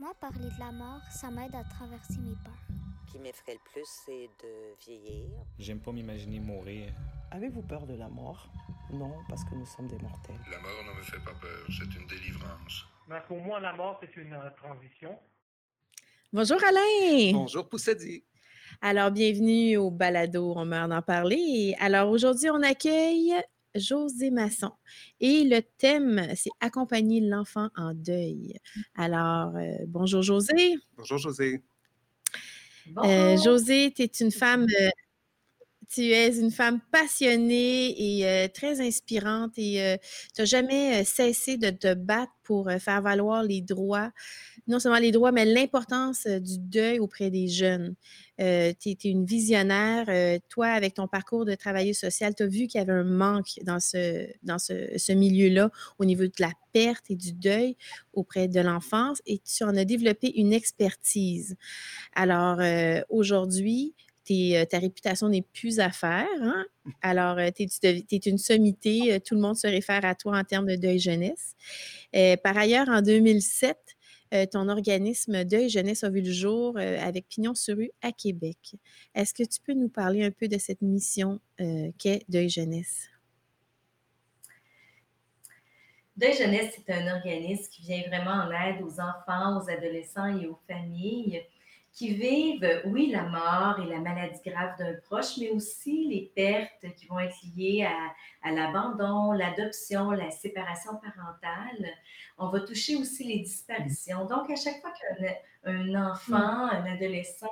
Moi, parler de la mort, ça m'aide à traverser mes peurs. Ce qui m'effraie le plus, c'est de vieillir. J'aime pas m'imaginer mourir. Avez-vous peur de la mort? Non, parce que nous sommes des mortels. La mort ne me fait pas peur, c'est une délivrance. Mais pour moi, la mort, c'est une euh, transition. Bonjour Alain. Bonjour Poussadi. Alors, bienvenue au balado, on meurt d'en parler. Alors, aujourd'hui, on accueille José Masson. Et le thème, c'est accompagner l'enfant en deuil. Alors, euh, bonjour José. Bonjour José. Euh, José, tu es une femme, euh, tu es une femme passionnée et euh, très inspirante et euh, tu n'as jamais euh, cessé de te battre pour euh, faire valoir les droits, non seulement les droits, mais l'importance du deuil auprès des jeunes. Euh, tu es, une visionnaire. toi, avec ton parcours de travailleuse sociale, tu as vu qu'il y avait un manque dans ce, dans ce, milieu-là au niveau de la perte et du deuil auprès de l'enfance et tu en as développé une expertise. Alors, aujourd'hui, euh, ta réputation n'est plus à faire. hein. Alors, tu es, une sommité. euh, Tout le monde se réfère à toi en termes de deuil jeunesse. Euh, par ailleurs, en 2007, euh, ton organisme Deuil Jeunesse a vu le jour euh, avec Pignon sur rue à Québec. Est-ce que tu peux nous parler un peu de cette mission euh, qu'est Deuil Jeunesse? Deuil Jeunesse, c'est un organisme qui vient vraiment en aide aux enfants, aux adolescents et aux familles qui vivent, oui, la mort et la maladie grave d'un proche, mais aussi les pertes qui vont être liées à, à l'abandon, l'adoption, la séparation parentale. On va toucher aussi les disparitions. Donc, à chaque fois qu'un un enfant, un adolescent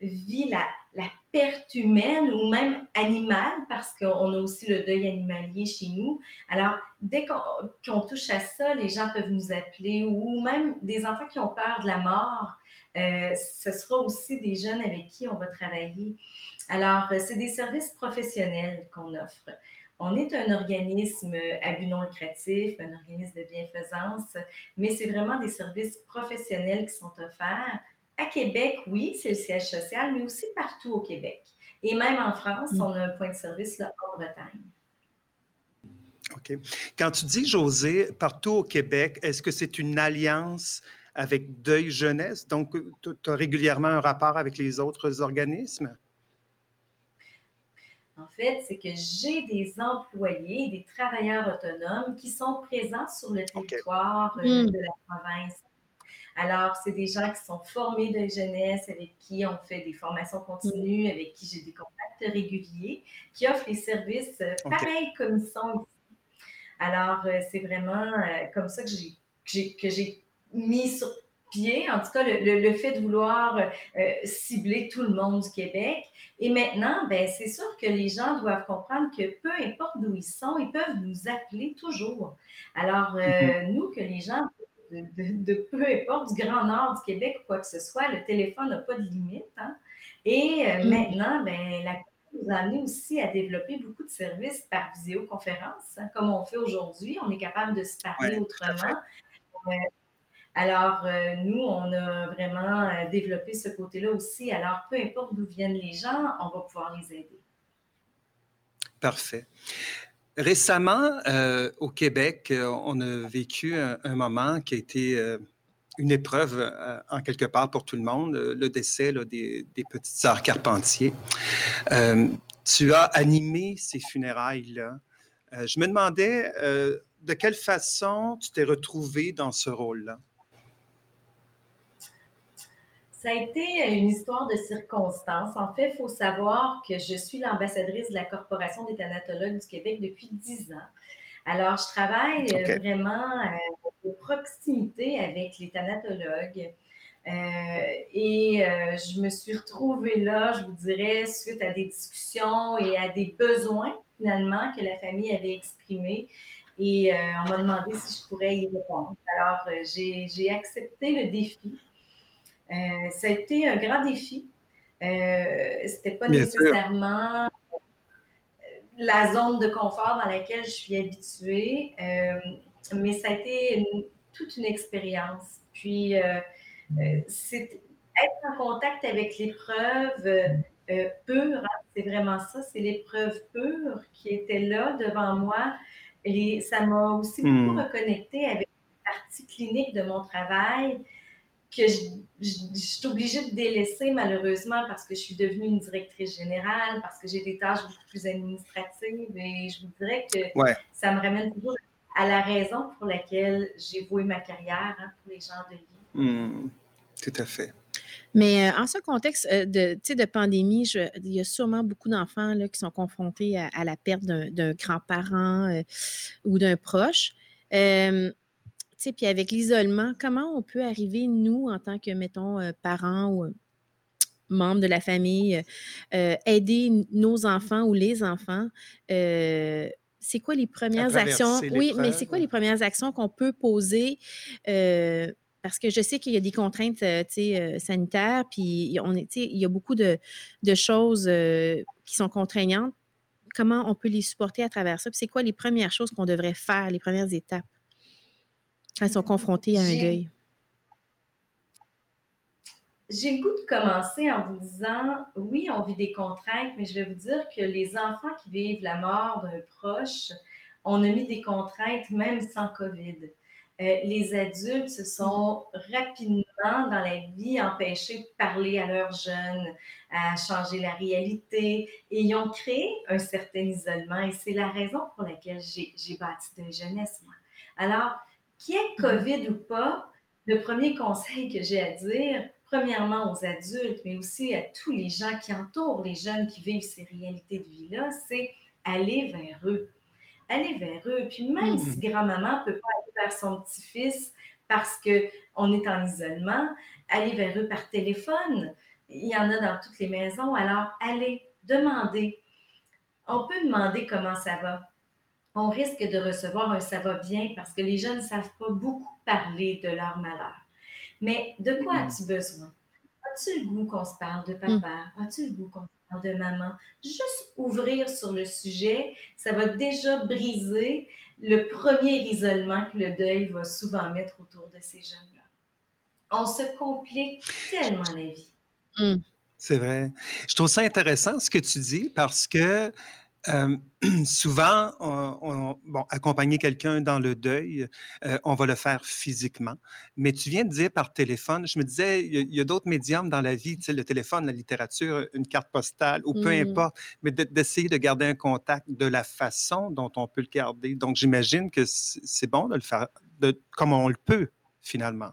vit la, la perte humaine ou même animale, parce qu'on a aussi le deuil animalier chez nous. Alors, dès qu'on qu'on touche à ça, les gens peuvent nous appeler ou même des enfants qui ont peur de la mort. Euh, ce sera aussi des jeunes avec qui on va travailler. Alors, euh, c'est des services professionnels qu'on offre. On est un organisme à but non lucratif, un organisme de bienfaisance, mais c'est vraiment des services professionnels qui sont offerts. À Québec, oui, c'est le siège social, mais aussi partout au Québec. Et même en France, on a un point de service là, en Bretagne. OK. Quand tu dis, José, partout au Québec, est-ce que c'est une alliance avec Deuil Jeunesse? Donc, tu as régulièrement un rapport avec les autres organismes? En fait, c'est que j'ai des employés, des travailleurs autonomes qui sont présents sur le territoire euh, Mm. de la province. Alors, c'est des gens qui sont formés de jeunesse, avec qui on fait des formations continues, avec qui j'ai des contacts réguliers, qui offrent les services euh, pareils comme ils sont ici. Alors, euh, c'est vraiment comme ça j'ai, que j'ai mis sur pied, en tout cas, le, le- le fait de vouloir euh, cibler tout le monde du Québec. Et maintenant, ben, c'est sûr que les gens doivent comprendre que peu importe d'où ils sont, ils peuvent nous appeler toujours. Alors, euh, nous, que les gens de, de- de peu importe du Grand Nord du Québec ou quoi que ce soit, le téléphone n'a pas de limite. hein. Et euh, Mm. maintenant, ben, la nous a amené aussi à développer beaucoup de services par visioconférence, hein, comme on fait aujourd'hui. On est capable de se parler Ouais, autrement. Euh, alors, euh, nous, on a vraiment euh, développé ce côté-là aussi. Alors, peu importe d'où viennent les gens, on va pouvoir les aider. Parfait. Récemment, euh, au Québec, on a vécu un, moment qui a été une épreuve en quelque part pour tout le monde, le décès des, des petites sœurs Carpentier. Tu as animé ces funérailles-là. Je me demandais de quelle façon tu t'es retrouvé dans ce rôle-là? Ça a été une histoire de circonstances. En fait, il faut savoir que je suis l'ambassadrice de la Corporation des thanatologues du Québec depuis 10 ans. Alors, je travaille euh, vraiment euh, de proximité avec les thanatologues. Euh, et euh, je me suis retrouvée là, je vous dirais, suite à des discussions et à des besoins, finalement, que la famille avait exprimés. Et euh, on m'a demandé si je pourrais y répondre. Alors, j'ai accepté le défi. Euh, ça a été un grand défi. Euh, C'était pas Bien nécessairement euh, la zone de confort dans laquelle je suis habituée, mais ça a été une- toute une expérience. Puis, c'est être en contact avec l'épreuve euh, pure, hein, c'est vraiment ça, c'est l'épreuve pure qui était là devant moi. Et ça m'a aussi beaucoup Hmm. reconnecté avec la partie clinique de mon travail que je, je, suis obligée de délaisser malheureusement parce que je suis devenue une directrice générale, parce que j'ai des tâches beaucoup plus administratives et je vous dirais que ça me ramène toujours à la raison pour laquelle j'ai voué ma carrière hein, pour les gens de vie. Hmm, tout à fait. Mais euh, en ce contexte euh, de, de pandémie, il y a sûrement beaucoup d'enfants qui sont confrontés à, la perte d'un grand-parent euh, ou d'un proche. Puis avec l'isolement, comment on peut arriver, nous, en tant que, mettons, parents ou membres de la famille, aider nos enfants ou les enfants c'est quoi les premières actions? Oui, mais c'est quoi les premières actions qu'on peut poser? parce que je sais qu'il y a des contraintes sanitaires, puis on est, il y a beaucoup de, choses qui sont contraignantes. Comment on peut les supporter à travers ça? c'est quoi les premières choses qu'on devrait faire, les premières étapes? Ils sont confrontés à un deuil? J'ai le goût de commencer en vous disant, oui, on vit des contraintes, mais je vais vous dire que les enfants qui vivent la mort d'un proche, on a mis des contraintes même sans COVID. Euh, les adultes se sont rapidement dans la vie empêchés de parler à leurs jeunes, à changer la réalité, et ils ont créé un certain isolement. Et c'est la raison pour laquelle j'ai bâti de jeunesse, moi. Alors, qu'il y ait mm-hmm. COVID ou pas, le premier conseil que j'ai à dire, premièrement aux adultes, mais aussi à tous les gens qui entourent les jeunes qui vivent ces réalités de vie-là, c'est aller vers eux. Aller vers eux. Puis même hmm. si grand-maman ne peut pas aller vers son petit-fils parce qu'on est en isolement, aller vers eux par téléphone. Il y en a dans toutes les maisons. Alors, allez, demandez. On peut demander comment ça va. On risque de recevoir un ça va bien parce que les jeunes ne savent pas beaucoup parler de leur malheur. Mais de quoi mm. as-tu besoin? As-tu le goût qu'on se parle de mm. papa? As-tu le goût qu'on se parle de maman? Juste ouvrir sur le sujet, ça va déjà briser le premier isolement que le deuil va souvent mettre autour de ces jeunes-là. On se complique tellement la vie. Mm. C'est vrai. Je trouve ça intéressant ce que tu dis parce que euh, souvent, bon, accompagner quelqu'un dans le deuil, euh, on va le faire physiquement. Mais tu viens de dire par téléphone, je me disais, il y a, d'autres médiums dans la vie, tu sais, le téléphone, la littérature, une carte postale, ou peu mmh. importe, mais d'essayer de, garder un contact de la façon dont on peut le garder. Donc, j'imagine que c'est bon de le faire de, comme on le peut, finalement.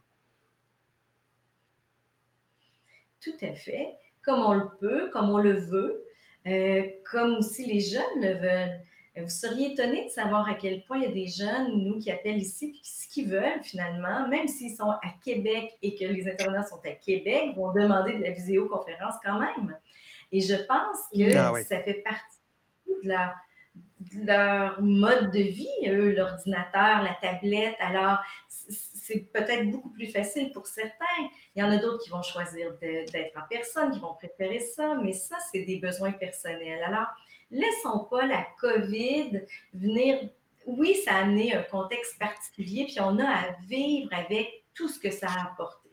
Tout à fait. Comme on le peut, comme on le veut. Euh, comme aussi les jeunes le veulent. Vous seriez étonné de savoir à quel point il y a des jeunes, nous, qui appellent ici, puis ce qu'ils veulent finalement, même s'ils sont à Québec et que les intervenants sont à Québec, vont demander de la visioconférence quand même. Et je pense que ah ça fait partie de, de leur mode de vie, eux, l'ordinateur, la tablette. Alors, c'est peut-être beaucoup plus facile pour certains. Il y en a d'autres qui vont choisir d'être en personne, qui vont préférer ça, mais ça, c'est des besoins personnels. Alors, laissons pas la COVID venir. Oui, ça a amené un contexte particulier, puis on a à vivre avec tout ce que ça a apporté.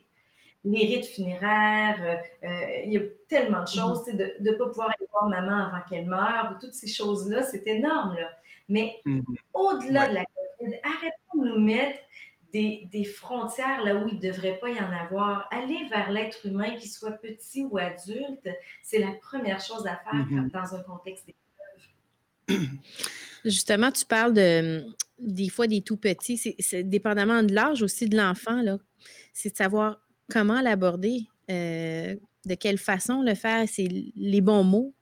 Les rites funéraires, euh, euh, il y a tellement de choses, mm-hmm. de ne pas pouvoir aller voir maman avant qu'elle meure, toutes ces choses-là, c'est énorme. Mais mm-hmm. au-delà de la COVID, arrêtons de nous mettre des, frontières là où il ne devrait pas y en avoir. Aller vers l'être humain, qu'il soit petit ou adulte, c'est la première chose à faire mm-hmm. dans un contexte d'épreuve. Justement, tu parles de des fois des tout petits, c'est dépendamment de l'âge aussi de l'enfant, c'est de savoir comment l'aborder, euh, de quelle façon le faire, c'est les bons mots.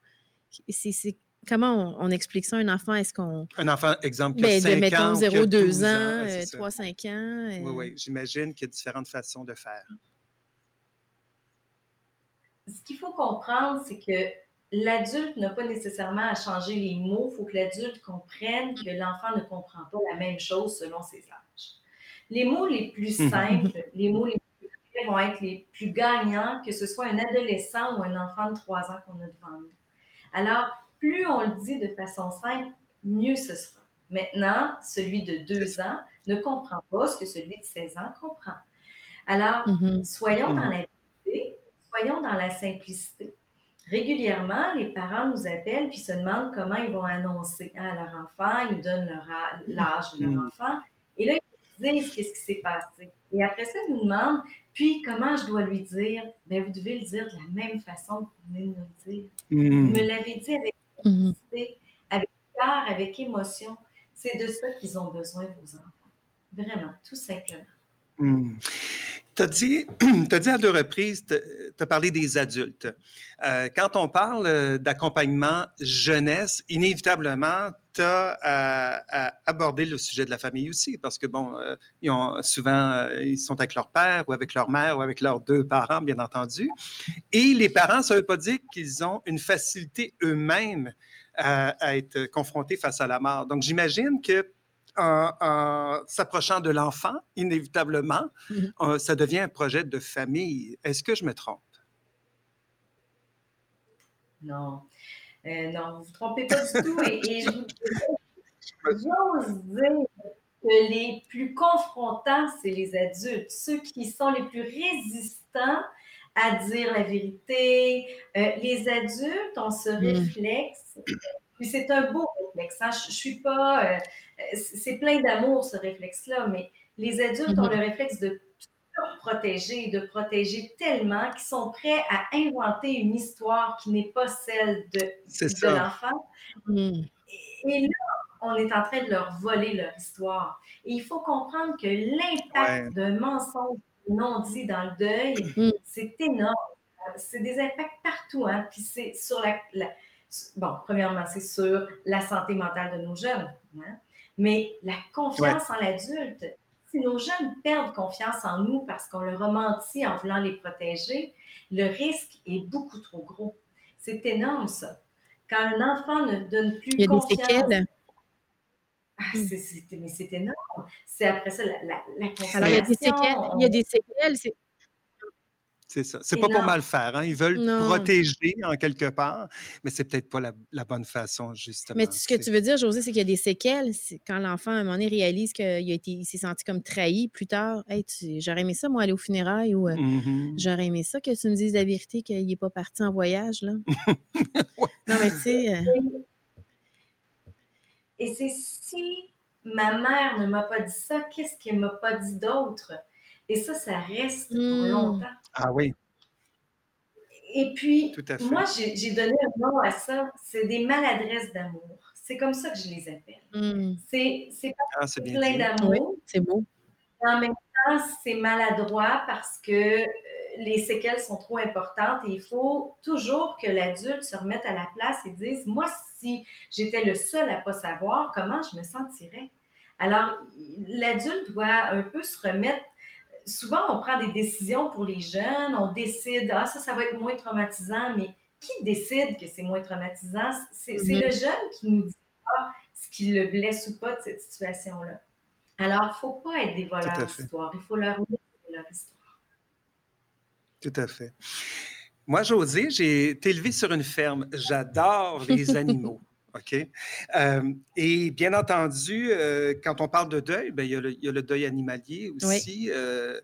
C'est Comment on, explique ça? Un enfant? Est-ce qu'on. Un enfant, exemple, qui a 5 ben, mettons, 0, 2 ans, 3, 5 ans. Euh... Oui, oui, j'imagine qu'il y a différentes façons de faire. Ce qu'il faut comprendre, c'est que l'adulte n'a pas nécessairement à changer les mots. Il faut que l'adulte comprenne que l'enfant ne comprend pas la même chose selon ses âges. Les mots les plus simples, les mots les plus vont être les plus gagnants, que ce soit un adolescent ou un enfant de 3 ans qu'on a devant nous. Alors, plus on le dit de façon simple, mieux ce sera. Maintenant, celui de deux ans ne comprend pas ce que celui de 16 ans comprend. Alors, mm-hmm. soyons dans la soyons dans la simplicité. Régulièrement, les parents nous appellent puis se demandent comment ils vont annoncer à leur enfant, ils nous donnent l'âge de leur mm-hmm. enfant. Et là, ils nous disent qu'est-ce qui s'est passé. Et après ça, ils nous demandent Puis, comment je dois lui dire? Bien, vous devez le dire de la même façon que vous venez de nous le dire. Vous me l'avez dit avec Mhm. avec cœur, avec émotion. C'est de ça qu'ils ont besoin, vos enfants. Vraiment, tout simplement. Tu as, dit, t'as dit à deux reprises, tu as parlé des adultes. Euh, quand on parle euh, d'accompagnement jeunesse, inévitablement, à, à aborder le sujet de la famille aussi, parce que, bon, euh, ils ont, souvent, euh, ils sont avec leur père ou avec leur mère ou avec leurs deux parents, bien entendu. Et les parents, ça ne veut pas dire qu'ils ont une facilité eux-mêmes à, à être confrontés face à la mort. Donc, j'imagine que en, en s'approchant de l'enfant, inévitablement, Mhm. euh, ça devient un projet de famille. Est-ce que je me trompe? Non. Euh, non, vous ne vous trompez pas du tout. Et, et je vous j'ose dire que les plus confrontants, c'est les adultes, ceux qui sont les plus résistants à dire la vérité. Euh, les adultes ont ce réflexe, puis c'est un beau réflexe. hein. Je, je suis pas. euh, c'est plein d'amour, ce réflexe-là, mais les adultes ont Mhm. le réflexe de protéger, de protéger tellement qu'ils sont prêts à inventer une histoire qui n'est pas celle de, de l'enfant. Mhm. Et là, on est en train de leur voler leur histoire. Et il faut comprendre que l'impact d'un mensonge non dit dans le deuil, Mm. c'est énorme. C'est des impacts partout. Hein? Puis c'est sur la, la- Bon, premièrement, c'est sur la santé mentale de nos jeunes. hein. Mais la confiance en l'adulte, si nos jeunes perdent confiance en nous parce qu'on leur a menti en voulant les protéger, le risque est beaucoup trop gros. C'est énorme, ça. Quand un enfant ne donne plus Il y a des confiance séquelles. ah, c'est- mais c'est énorme. C'est après ça la, la, la Alors, il y a des séquelles. consolation. Il y a des séquelles. C'est- ça. C'est pas pour mal faire. Hein? Ils veulent Non. protéger en quelque part, mais c'est peut-être pas la, la bonne façon, justement. Mais ce que tu veux dire, José, c'est qu'il y a des séquelles. Quand l'enfant, à un moment donné, réalise qu'il a été, il s'est senti comme trahi plus tard. Hey, tu- j'aurais aimé ça, moi, aller aux funérailles ou euh, Mhm. j'aurais aimé ça que tu me dises la vérité qu'il n'est pas parti en voyage. Là. Non, mais tu sais, euh, Et c'est si ma mère ne m'a pas dit ça, qu'est-ce qu'elle ne m'a pas dit d'autre? Et ça, ça reste pour Mm. longtemps. Ah oui, Et puis, Tout à fait. moi, j'ai donné un nom à ça. C'est des maladresses d'amour. C'est comme ça que je les appelle. hum, C'est ah, plein d'amour. oui, c'est beau. En même temps, c'est maladroit parce que euh, les séquelles sont trop importantes et il faut toujours que l'adulte se remette à la place et dise Moi, si j'étais le seul à ne pas savoir, comment je me sentirais Alors, l'adulte doit un peu se remettre. Souvent, on prend des décisions pour les jeunes, on décide Ah, ça, ça va être moins traumatisant, mais qui décide que c'est moins traumatisant? C'est Mhm. le jeune qui nous dit pas ce qui le blesse ou pas de cette situation-là. Alors, il ne faut pas être des voleurs d'histoire. Il faut leur laisser leur histoire. Tout à fait. Moi, José, j'ai été élevé sur une ferme. J'adore les animaux. OK? Euh, et bien entendu, euh, quand on parle de deuil, ben, il, y a le, il y a le deuil animalier aussi. Euh,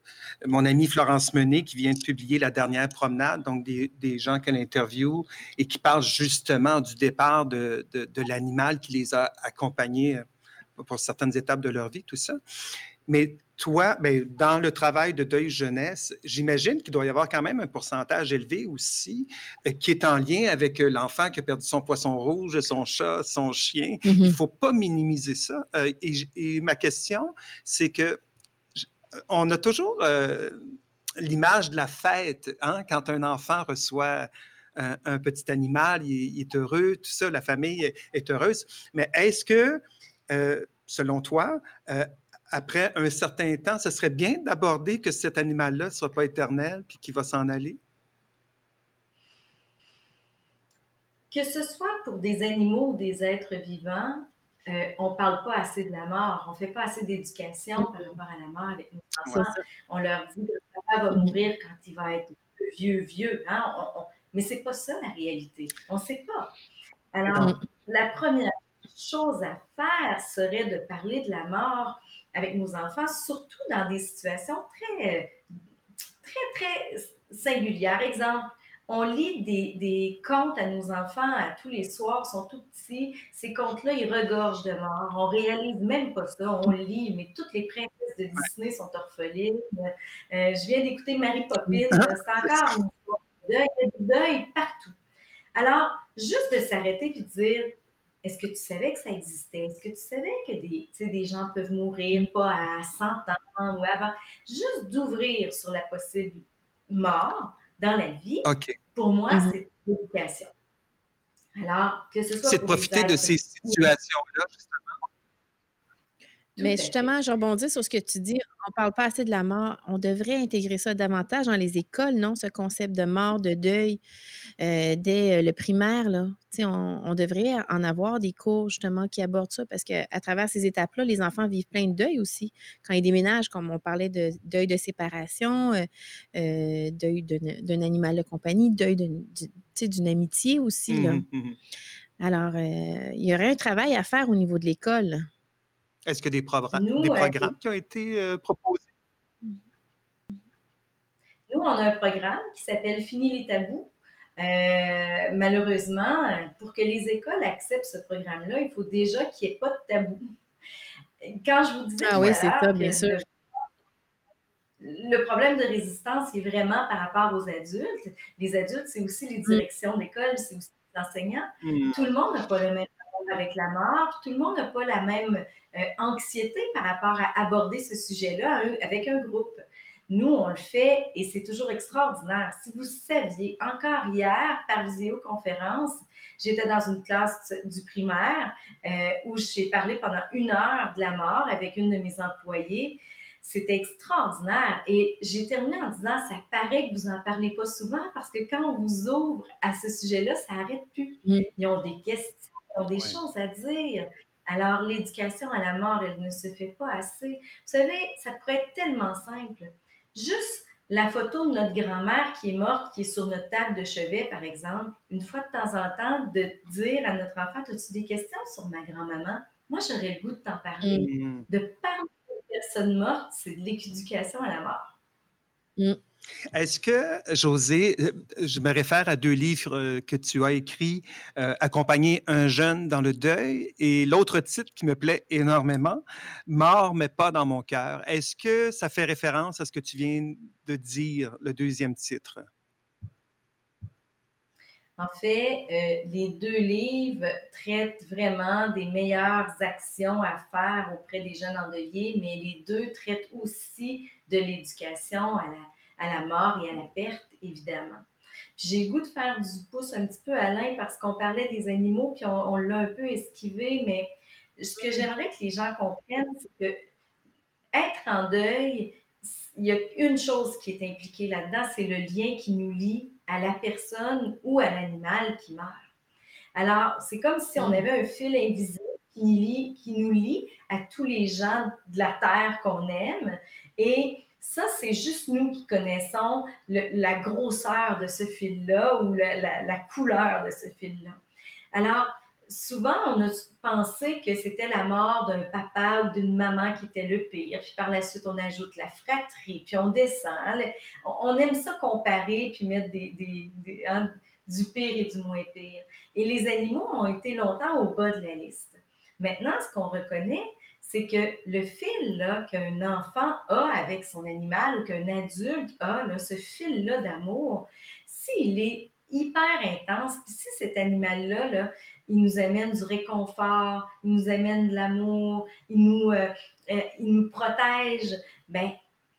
mon amie Florence Menet, qui vient de publier La dernière promenade, donc des, des gens qu'elle interviewe et qui parle justement du départ de, de, de l'animal qui les a accompagnés pour certaines étapes de leur vie, tout ça. Mais toi, ben, dans le travail de deuil jeunesse, j'imagine qu'il doit y avoir quand même un pourcentage élevé aussi euh, qui est en lien avec euh, l'enfant qui a perdu son poisson rouge, son chat, son chien. Il ne Mhm. faut pas minimiser ça. Euh, et, ma question, c'est que on a toujours l'image de la fête, hein, quand un enfant reçoit un, un petit animal, il, est- il est heureux, tout ça, la famille est, est heureuse. Mais est-ce que, selon toi, après un certain temps, ce serait bien d'aborder que cet animal-là ne soit pas éternel puis qu'il va s'en aller? Que ce soit pour des animaux ou des êtres vivants, euh, on ne parle pas assez de la mort. On ne fait pas assez d'éducation par rapport à la mort avec nos enfants. On leur dit que le papa va mourir quand il va être vieux, vieux. Hein? On- on- Mais ce n'est pas ça la réalité. On ne sait pas. Alors, la première chose à faire serait de parler de la mort avec nos enfants, surtout dans des situations très, très, très singulières. Exemple, on lit des, des contes à nos enfants à tous les soirs, ils sont tout petits. Ces contes-là, ils regorgent de mort. On réalise même pas ça. On lit, mais toutes les princesses de Disney sont orphelines. Euh, je viens d'écouter Marie Poppins. C'est encore une de deuil. Il y a du deuil partout. Alors, juste de s'arrêter et de dire est-ce que tu savais que ça existait? Est-ce que tu savais que des, des gens peuvent mourir pas à 100 ans ou avant? Juste d'ouvrir sur la possible mort dans la vie, pour moi, mm-hmm. c'est l'éducation. Alors, que ce soit. C'est de profiter de ces situations-là, justement. Mais justement, je rebondis sur ce que tu dis. On ne parle pas assez de la mort. On devrait intégrer ça davantage dans les écoles, non? Ce concept de mort, de deuil, euh, dès euh, le primaire, là. On, on, devrait en avoir des cours, justement, qui abordent ça parce qu'à travers ces étapes-là, les enfants vivent plein de deuil aussi. Quand ils déménagent, comme on parlait de deuil de séparation, euh, deuil d'un animal de compagnie, deuil d'une amitié aussi, là. Mmh mmh Alors, il y aurait un travail à faire au niveau de l'école. Est-ce qu'il y a des, des programmes qui ont été euh, proposés? Nous, on a un programme qui s'appelle Fini les tabous. Euh, malheureusement, pour que les écoles acceptent ce programme-là, il faut déjà qu'il n'y ait pas de tabou. Quand je vous disais. Ah oui, c'est ça, bien sûr. Le problème de résistance est vraiment par rapport aux adultes. Les adultes, c'est aussi les mmh. directions d'école, c'est aussi les enseignants. Mmh. Tout le monde n'a pas le même avec la mort. Tout le monde n'a pas la même euh, anxiété par rapport à aborder ce sujet-là avec un groupe. Nous, on le fait et c'est toujours extraordinaire. Si vous saviez, encore hier, par visioconférence, j'étais dans une classe du primaire euh, où j'ai parlé pendant une heure de la mort avec une de mes employées. C'était extraordinaire. Et j'ai terminé en disant, ça paraît que vous n'en parlez pas souvent parce que quand on vous ouvre à ce sujet-là, ça n'arrête plus. Mm. Ils ont des questions ont des choses à dire. Alors, l'éducation à la mort, elle ne se fait pas assez. Vous savez, ça pourrait être tellement simple. Juste la photo de notre grand-mère qui est morte, qui est sur notre table de chevet, par exemple, une fois de temps en temps, de dire à notre enfant, as-tu des questions sur ma grand-maman? Moi, j'aurais le goût de t'en parler. Mm. De parler de personne morte, c'est de l'éducation à la mort. Mm. Est-ce que, José, euh, je me réfère à deux livres euh, que tu as écrits, euh, Accompagner un jeune dans le deuil, et l'autre titre qui me plaît énormément, Mort mais pas dans mon cœur. Est-ce que ça fait référence à ce que tu viens de dire, le deuxième titre? En fait, les deux livres traitent vraiment des meilleures actions à faire auprès des jeunes endeuillés, mais les deux traitent aussi de l'éducation à la à la mort et à la perte, évidemment. J'ai le goût de faire du pouce un petit peu, Alain, parce qu'on parlait des animaux, puis on, l'a un peu esquivé, mais ce que j'aimerais que les gens comprennent, c'est que être en deuil, il y a une chose qui est impliquée là-dedans, c'est le lien qui nous lie à la personne ou à l'animal qui meurt. Alors, c'est comme si on avait un fil invisible qui, qui nous lie à tous les gens de la Terre qu'on aime. Et ça, c'est juste nous qui connaissons la grosseur de ce fil-là ou la, couleur de ce fil-là. Alors, souvent, on a pensé que c'était la mort d'un papa ou d'une maman qui était le pire. Puis par la suite, on ajoute la fratrie, puis on descend. On aime ça comparer, puis mettre des, hein, du pire et du moins pire. Et les animaux ont été longtemps au bas de la liste. Maintenant, ce qu'on reconnaît, c'est que le fil qu'un enfant a avec son animal ou qu'un adulte a, ce fil-là d'amour, s'il est hyper intense, puis si cet animal-là, là, il nous amène du réconfort, il nous amène de l'amour, il nous, euh, euh, il nous protège, ben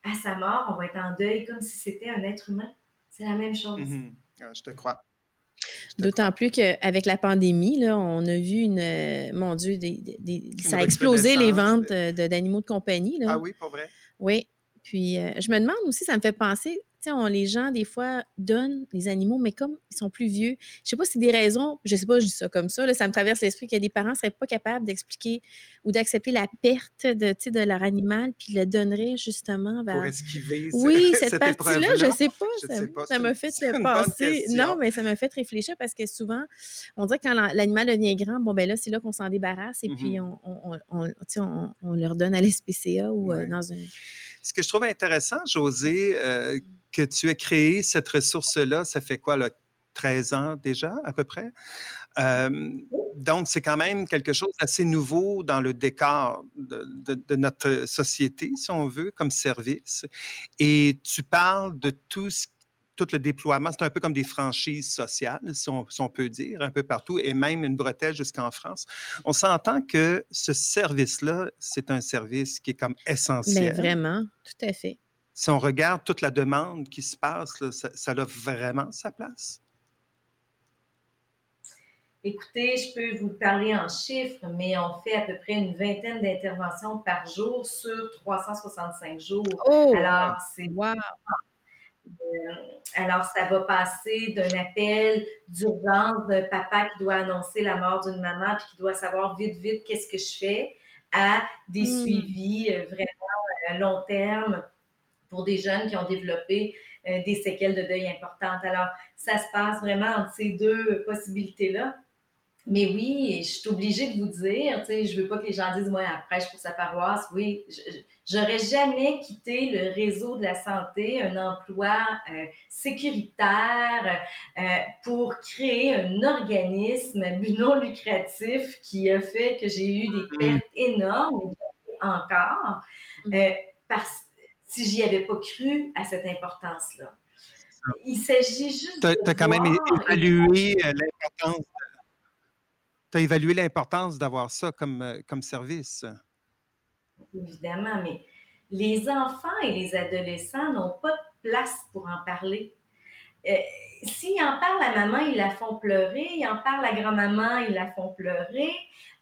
à sa mort, on va être en deuil comme si c'était un être humain. C'est la même chose. Mm-hmm. Ah, je te crois. D'autant plus qu'avec la pandémie, là, on a vu une. Euh, mon Dieu, ça a explosé les ventes d'animaux de, compagnie. Ah oui, pas vrai? Oui. Puis euh, je me demande aussi, ça me fait penser, les gens, des fois, donnent les animaux, mais comme ils sont plus vieux, je ne sais pas si c'est des raisons, je ne sais pas, je dis ça comme ça, ça me traverse l'esprit a des parents ne seraient pas capables d'expliquer ou d'accepter la perte de, de leur animal, puis le donneraient justement vers. Pour esquiver Oui, cette, partie-là, je ne sais pas. ça, m'a fait penser. Non, mais ça m'a fait réfléchir parce que souvent, on dirait que quand l'animal devient grand, bon, ben là, c'est là qu'on s'en débarrasse et puis mm-hmm. on, on, on, leur donne à l'SPCA ou euh, dans une. Ce que je trouve intéressant, José, euh, que tu aies créé cette ressource-là, ça fait quoi, là, 13 ans déjà, à peu près? Euh, Donc, c'est quand même quelque chose d'assez nouveau dans le décor de, notre société, si on veut, comme service. Et tu parles de tout tout le déploiement, c'est un peu comme des franchises sociales, si on, peut dire, un peu partout, et même une bretelle jusqu'en France. On s'entend que ce service-là, c'est un service qui est comme Mais essentiel. vraiment, tout à fait. Si on regarde toute la demande qui se passe, ça, ça a vraiment sa place? Écoutez, je peux vous parler en chiffres, mais on fait à peu près une vingtaine d'interventions par jour sur 365 jours. Oh! Alors, c'est Wow! euh, alors, ça va passer d'un appel d'urgence d'un papa qui doit annoncer la mort d'une maman puis qui doit savoir vite, vite qu'est-ce que je fais à des Hmm. suivis euh, vraiment à long terme pour des jeunes qui ont développé euh, des séquelles de deuil importantes. Alors, ça se passe vraiment entre ces deux possibilités-là. Mais oui, je suis obligée de vous dire, tu sais, je veux pas que les gens disent, moi, après, je pour sa paroisse. Oui, j'aurais jamais quitté le réseau de la santé, un emploi euh, sécuritaire, euh, pour créer un organisme non lucratif qui a fait que j'ai eu des pertes énormes, encore, euh, parce si j'y avais pas cru à cette importance-là. Il s'agit juste Tu as, quand même évalué euh, l'importance. Tu as évalué l'importance d'avoir ça comme, euh, comme service? Évidemment, mais les enfants et les adolescents n'ont pas de place pour en parler. Euh, S'ils en parlent à maman, ils la font pleurer. Ils en parlent à grand-maman, ils la font pleurer.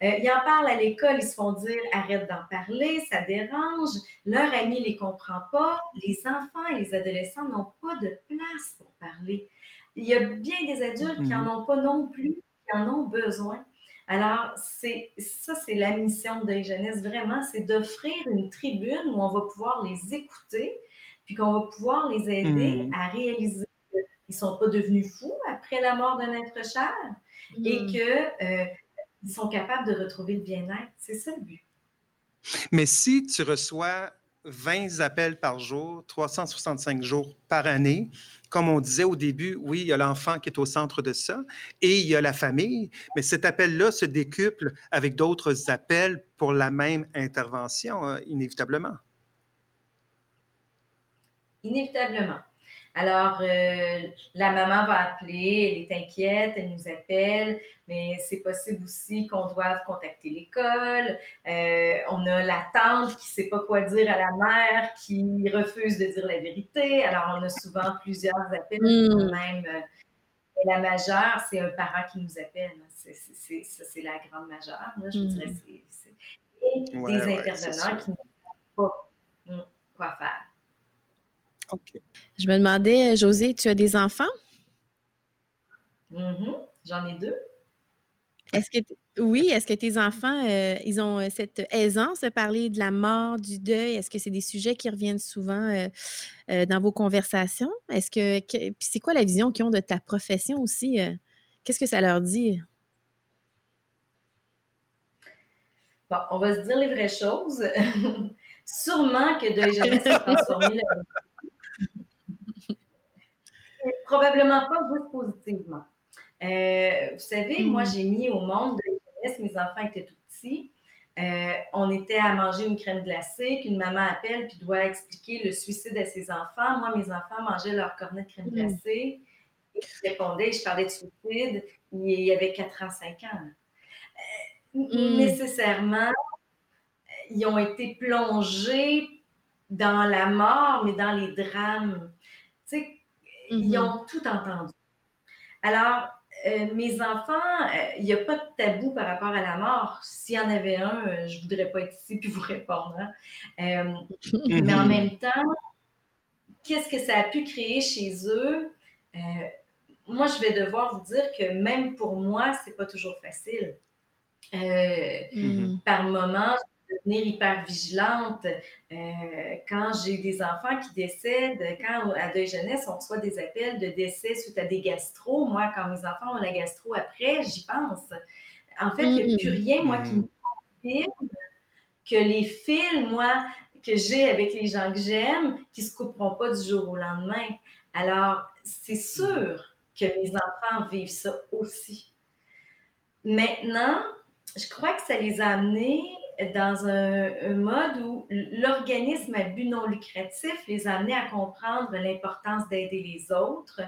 Euh, ils en parlent à l'école, ils se font dire arrête d'en parler, ça dérange. Leur ami ne les comprend pas. Les enfants et les adolescents n'ont pas de place pour parler. Il y a bien des adultes qui n'en ont pas non plus, qui en ont besoin. Alors, c'est ça, c'est la mission de Jeunesse, vraiment, c'est d'offrir une tribune où on va pouvoir les écouter, puis qu'on va pouvoir les aider Mhm. à réaliser qu'ils ne sont pas devenus fous après la mort d'un être cher et Hmm. qu'ils sont capables de retrouver le bien-être. C'est ça le but. Mais si tu reçois 20 appels par jour, 365 jours par année, comme on disait au début, oui, il y a l'enfant qui est au centre de ça et il y a la famille, mais cet appel-là se décuple avec d'autres appels pour la même intervention, hein, inévitablement. Inévitablement. Alors, euh, la maman va appeler, elle est inquiète, elle nous appelle, mais c'est possible aussi qu'on doive contacter l'école. Euh, on a la tante qui ne sait pas quoi dire à la mère, qui refuse de dire la vérité. Alors, on a souvent plusieurs appels, Mm. même. euh, la majeure, c'est un parent qui nous appelle. C'est, c'est- c'est- ça, c'est la grande majeure. là, je vous Mm. dirais. c'est- c'est- Et Ouais, des ouais, intervenants qui ne savent pas mm, quoi faire. OK. Je me demandais, euh, José, tu as des enfants? Mhm. J'en ai deux. Est-ce que t- oui, est-ce que tes enfants, euh, ils ont euh, cette aisance de parler de la mort, du deuil? Est-ce que c'est des sujets qui reviennent souvent euh, euh, dans vos conversations? Est-ce que, que- puis c'est quoi la vision qu'ils ont de ta profession aussi? euh? Qu'est-ce que ça leur dit? Bon, on va se dire les vraies choses. Sûrement que Deuil Jeunesse s'est transformé Probablement pas juste positivement. Euh, vous savez, moi, j'ai mis au monde Deuil Jeunesse, mes enfants étaient tout petits. Euh, on était à manger une crème glacée, qu'une maman appelle puis doit expliquer le suicide à ses enfants. Moi, mes enfants mangeaient leur cornet de crème Mm. glacée. Et je répondais, je parlais de suicide. Il y avait 4 ans, 5 ans. là. Mm. Nécessairement, ils ont été plongés dans la mort, mais dans les drames. Tu sais, ils Mhm. ont tout entendu. Alors, euh, mes enfants, euh, il n'y a pas de tabou par rapport à la mort. S'il y en avait un, euh, je ne voudrais pas être ici puis vous répondre. hein. Euh, mais en même temps, qu'est-ce que ça a pu créer chez eux? Euh, moi, je vais devoir vous dire que même pour moi, c'est pas toujours facile. Euh, Mm. par moment, je peux devenir hyper vigilante. Euh, quand j'ai des enfants qui décèdent, quand à Deuil Jeunesse, on reçoit des appels de décès suite à des gastro, moi, quand mes enfants ont la gastro après, j'y pense. En fait, il n'y a plus rien, moi, qui me confirme que les fils, moi, que j'ai avec les gens que j'aime, qui ne se couperont pas du jour au lendemain. Alors, c'est sûr que mes enfants vivent ça aussi. maintenant, je crois que ça les a amenés dans un, mode où l'organisme à but non lucratif les a amenés à comprendre l'importance d'aider les autres,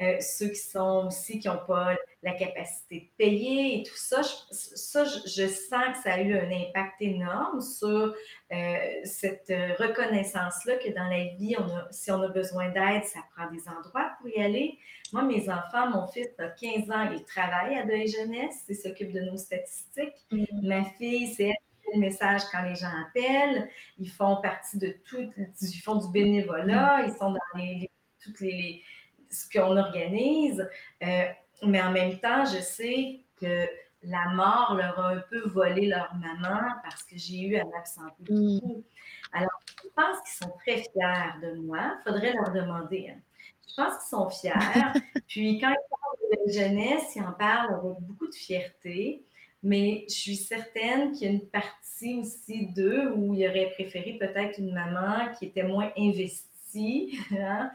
euh, ceux qui sont aussi, qui n'ont pas la capacité de payer et tout ça. Je, ça, je, sens que ça a eu un impact énorme sur euh, cette reconnaissance-là que dans la vie, on a, si on a besoin d'aide, ça prend des endroits pour y aller. Moi, mes enfants, mon fils a 15 ans, il travaille à Deuil Jeunesse, il s'occupe de nos statistiques. Mm-hmm. Ma fille, c'est le message quand les gens appellent. Ils font partie de tout, ils font du bénévolat, ils sont dans les, toutes les, ce qu'on organise. Euh, mais en même temps, je sais que la mort leur a un peu volé leur maman parce que j'ai eu à m'absenter mm. beaucoup. Alors, je pense qu'ils sont très fiers de moi. Il faudrait leur demander. Hein. Je pense qu'ils sont fiers. Puis quand ils parlent de jeunesse, ils en parlent avec beaucoup de fierté. Mais je suis certaine qu'il y a une partie aussi d'eux où ils auraient préféré peut-être une maman qui était moins investie, hein,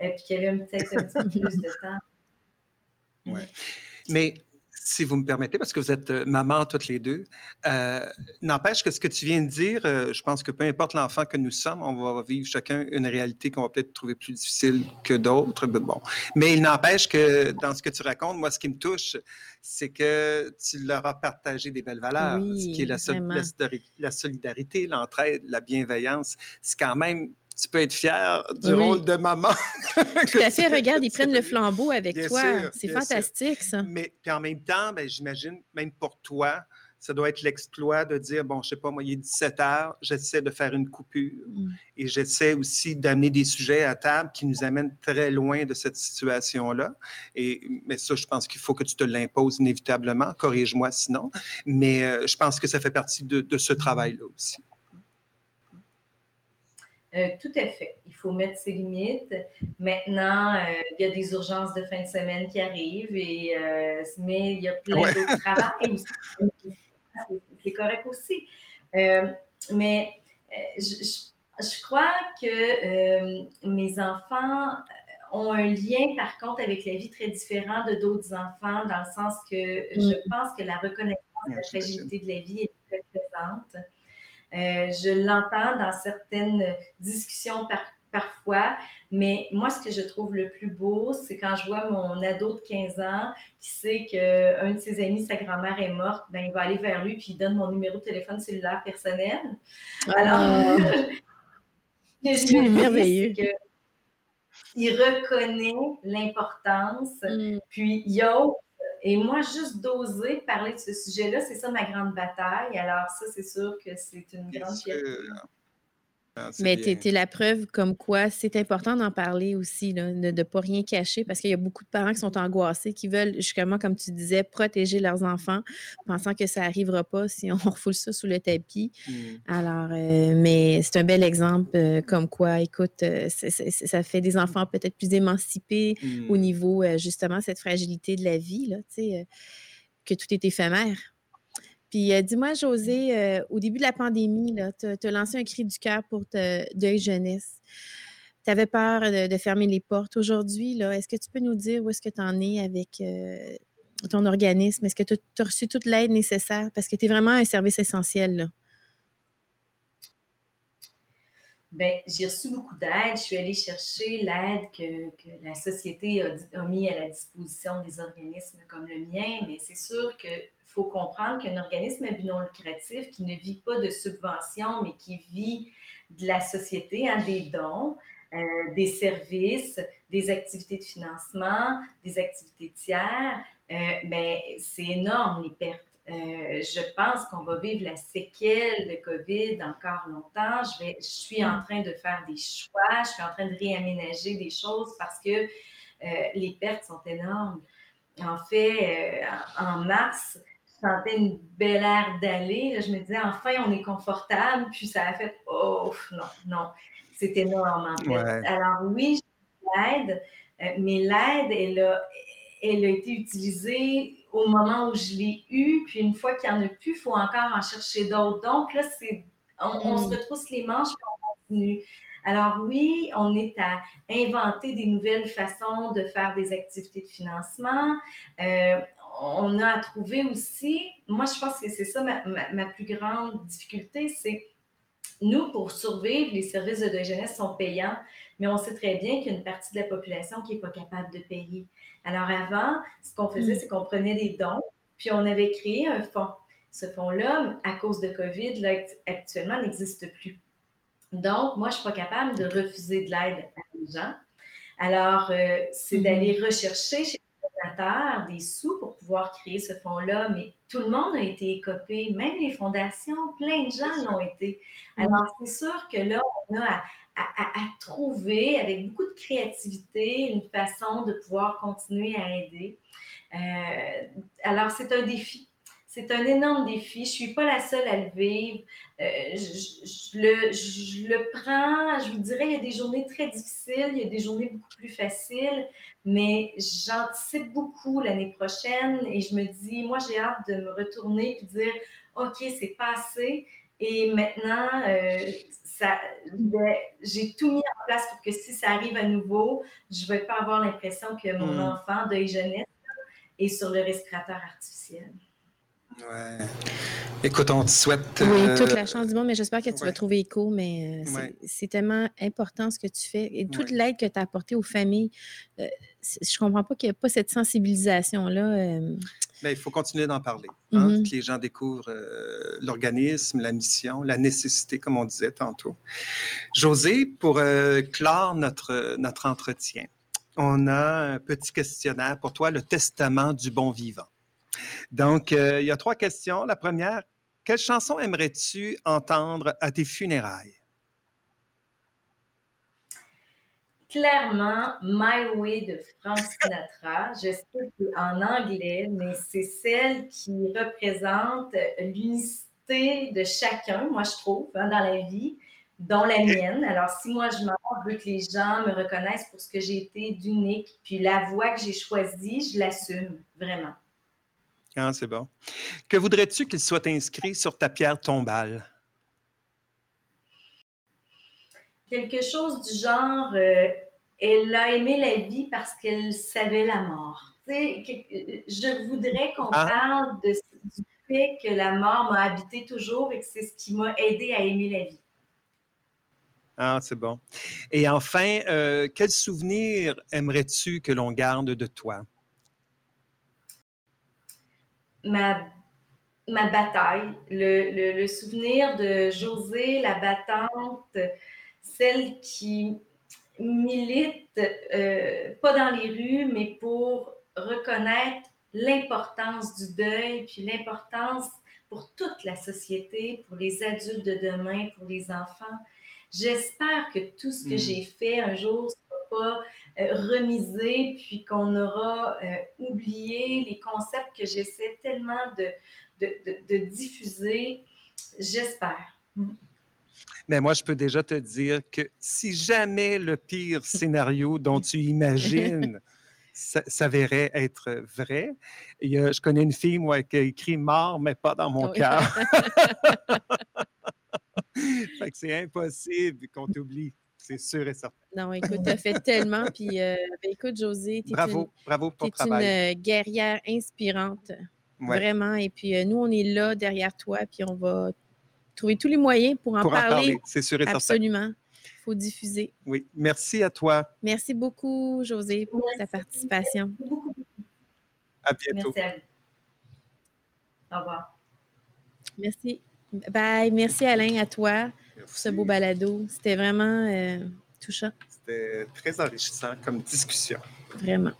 et puis qui avait peut-être un petit peu plus de temps. Oui. Mais si vous me permettez, parce que vous êtes euh, maman toutes les deux. Euh, n'empêche que ce que tu viens de dire, euh, je pense que peu importe l'enfant que nous sommes, on va vivre chacun une réalité qu'on va peut-être trouver plus difficile que d'autres. Bon. Mais il n'empêche que dans ce que tu racontes, moi, ce qui me touche, c'est que tu leur as partagé des belles valeurs, ce qui est la, la solidarité, l'entraide, la bienveillance. C'est quand même tu peux être fier du rôle de maman. Tout à fait. Regarde, ils prennent le flambeau avec toi. C'est fantastique, ça. Mais puis en même temps, ben, j'imagine, même pour toi, ça doit être l'exploit de dire, bon, je sais pas, moi, il est 17 heures, j'essaie de faire une coupure mm. et j'essaie aussi d'amener des sujets à table qui nous amènent très loin de cette situation-là. Et, mais ça, je pense qu'il faut que tu te l'imposes inévitablement, corrige-moi sinon. Mais euh, je pense que ça fait partie de, de ce travail-là aussi. Euh, tout à fait. Il faut mettre ses limites. Maintenant, euh, il y a des urgences de fin de semaine qui arrivent, et, euh, mais il y a plein d'autres travail aussi. C'est correct aussi. mais je, crois que mes enfants ont un lien, par contre, avec la vie très différent de d'autres enfants, dans le sens que je mm. pense que la reconnaissance de la fragilité de la vie est très présente. Euh, je l'entends dans certaines discussions parfois, mais moi, ce que je trouve le plus beau, c'est quand je vois mon ado de 15 ans qui sait qu'un de ses amis, sa grand-mère est morte, ben, il va aller vers lui puis il donne mon numéro de téléphone cellulaire personnel. Alors, c'est merveilleux. il reconnaît l'importance, mm. puis il et moi, juste d'oser parler de ce sujet-là, c'est ça ma grande bataille. Alors ça, c'est sûr que c'est une grande fierté. Ah, Mais tu es, la preuve comme quoi c'est important d'en parler aussi, de ne pas rien cacher, parce qu'il y a beaucoup de parents qui sont angoissés, qui veulent, justement, comme tu disais, protéger leurs enfants, pensant que ça n'arrivera pas si on refoule ça sous le tapis. Mmh. Alors, euh, mais c'est un bel exemple euh, comme quoi, écoute, euh, ça fait des enfants peut-être plus émancipés au mmh. niveau, justement, cette fragilité de la vie, là, que tout est éphémère. Euh, dis-moi, José, euh, au début de la pandémie, tu as, lancé un cri du cœur pour te, Deuil Jeunesse. Tu avais peur de, fermer les portes. Aujourd'hui, est-ce que tu peux nous dire où est-ce que tu en es avec euh, ton organisme? Est-ce que tu as, reçu toute l'aide nécessaire? Parce que tu es vraiment un service essentiel. Là. Bien, j'ai reçu beaucoup d'aide. Je suis allée chercher l'aide que, la société a, a, mis à la disposition des organismes comme le mien, mais c'est sûr que faut comprendre qu'un organisme non lucratif qui ne vit pas de subventions, mais qui vit de la société, hein, des dons, euh, des services, des activités de financement, des activités tiers, euh, ben, c'est énorme les pertes. Euh, je pense qu'on va vivre la séquelle de COVID encore longtemps. Je suis en train de faire des choix, je suis en train de réaménager des choses parce que les pertes sont énormes. En fait, en mars, sentais une belle air d'aller. Je me disais, enfin, on est confortable. Puis ça a fait, oh, non, non, c'est énorme en fait. Alors oui, l'aide, euh, mais l'aide, elle a, elle a été utilisée au moment où je l'ai eue. Puis une fois qu'il n'y en a plus, il faut encore en chercher d'autres. Donc là, c'est, on, se mm. retrousse les manches et on continue. Alors oui, on est à inventer des nouvelles façons de faire des activités de financement. Euh, on a à trouver aussi, moi je pense que c'est ça ma, ma, plus grande difficulté, c'est nous, pour survivre, les services de jeunesse sont payants, mais on sait très bien qu'il y a une partie de la population qui n'est pas capable de payer. Alors avant, ce qu'on faisait, mm. c'est qu'on prenait des dons, puis on avait créé un fonds. Ce fonds-là, à cause de COVID, là, actuellement, n'existe plus. Donc, moi, je ne suis pas capable de refuser de l'aide à des gens. Alors, euh, c'est mm-hmm. d'aller rechercher chez des sous pour pouvoir créer ce fonds-là, mais tout le monde a été écopé, même les fondations, plein de gens l'ont été. Alors, c'est sûr que là, on a à, à, trouver, avec beaucoup de créativité, une façon de pouvoir continuer à aider. Euh, alors, c'est un défi. C'est un énorme défi. Je ne suis pas la seule à le vivre. Euh, je, le, je, le, prends, je vous dirais, il y a des journées très difficiles, il y a des journées beaucoup plus faciles, mais j'anticipe beaucoup l'année prochaine et je me dis, moi, j'ai hâte de me retourner et de dire, OK, c'est passé. Et maintenant, euh, j'ai tout mis en place pour que si ça arrive à nouveau, je ne vais pas avoir l'impression que mon hmm. enfant de jeunesse est sur le respirateur artificiel. Ouais. Écoute, on te souhaite. Oui, toute la chance du monde, mais j'espère que tu vas trouver écho. Mais euh, c'est tellement important ce que tu fais. Et toute l'aide que tu as apportée aux familles, euh, je comprends pas qu'il n'y ait pas cette sensibilisation-là. Euh. Mais il faut continuer d'en parler. Hein, mm-hmm. Que les gens découvrent l'organisme, la mission, la nécessité, comme on disait tantôt. José, pour clore notre, notre entretien, on a un petit questionnaire pour toi, le testament du bon vivant. Donc, euh, il y a trois questions. La première, quelle chanson aimerais-tu entendre à tes funérailles? Clairement, My Way de Frank Sinatra. Je sais en anglais, mais c'est celle qui représente l'unicité de chacun, moi je trouve, hein, dans la vie, dont la mienne. Alors, si moi je je veux que les gens me reconnaissent pour ce que j'ai été d'unique. Puis la voix que j'ai choisie, je l'assume vraiment. Ah, c'est bon. Que voudrais-tu qu'il soit inscrit sur ta pierre tombale? Quelque chose du genre, euh, elle a aimé la vie parce qu'elle savait la mort. je voudrais qu'on ah. parle de, du fait que la mort m'a habité toujours et que c'est ce qui m'a aidé à aimer la vie. Ah, c'est bon. Et enfin, euh, quel souvenir aimerais-tu que l'on garde de toi? Ma, ma bataille, le, souvenir de José, la battante, celle qui milite, euh, pas dans les rues, mais pour reconnaître l'importance du deuil, puis l'importance pour toute la société, pour les adultes de demain, pour les enfants. J'espère que tout ce que hmm. j'ai fait un jour ne sera pas euh, remiser, puis qu'on aura euh, oublié les concepts que j'essaie tellement de, de, diffuser. J'espère. Mais moi, je peux déjà te dire que si jamais le pire scénario dont tu imagines s'avérait être vrai, je connais une fille, moi, qui a écrit mort, mais pas dans mon cœur. fait que c'est impossible qu'on t'oublie c'est sûr et certain. Non, écoute, tu as fait tellement. Puis, euh, ben, écoute, José, tu es, bravo, une, bravo pour ton travail. une euh, guerrière inspirante. Vraiment. Et puis, euh, nous, on est là derrière toi. Puis, on va trouver tous les moyens pour en pour parler. En parler. C'est sûr et certain. Absolument. Il faut diffuser. Oui. Merci à toi. Merci beaucoup, José, pour ta participation. À bientôt. Merci Au revoir. Merci. Bye. Merci, Alain, à toi pour ce beau balado. C'était vraiment euh, touchant. C'était très enrichissant comme discussion. Vraiment.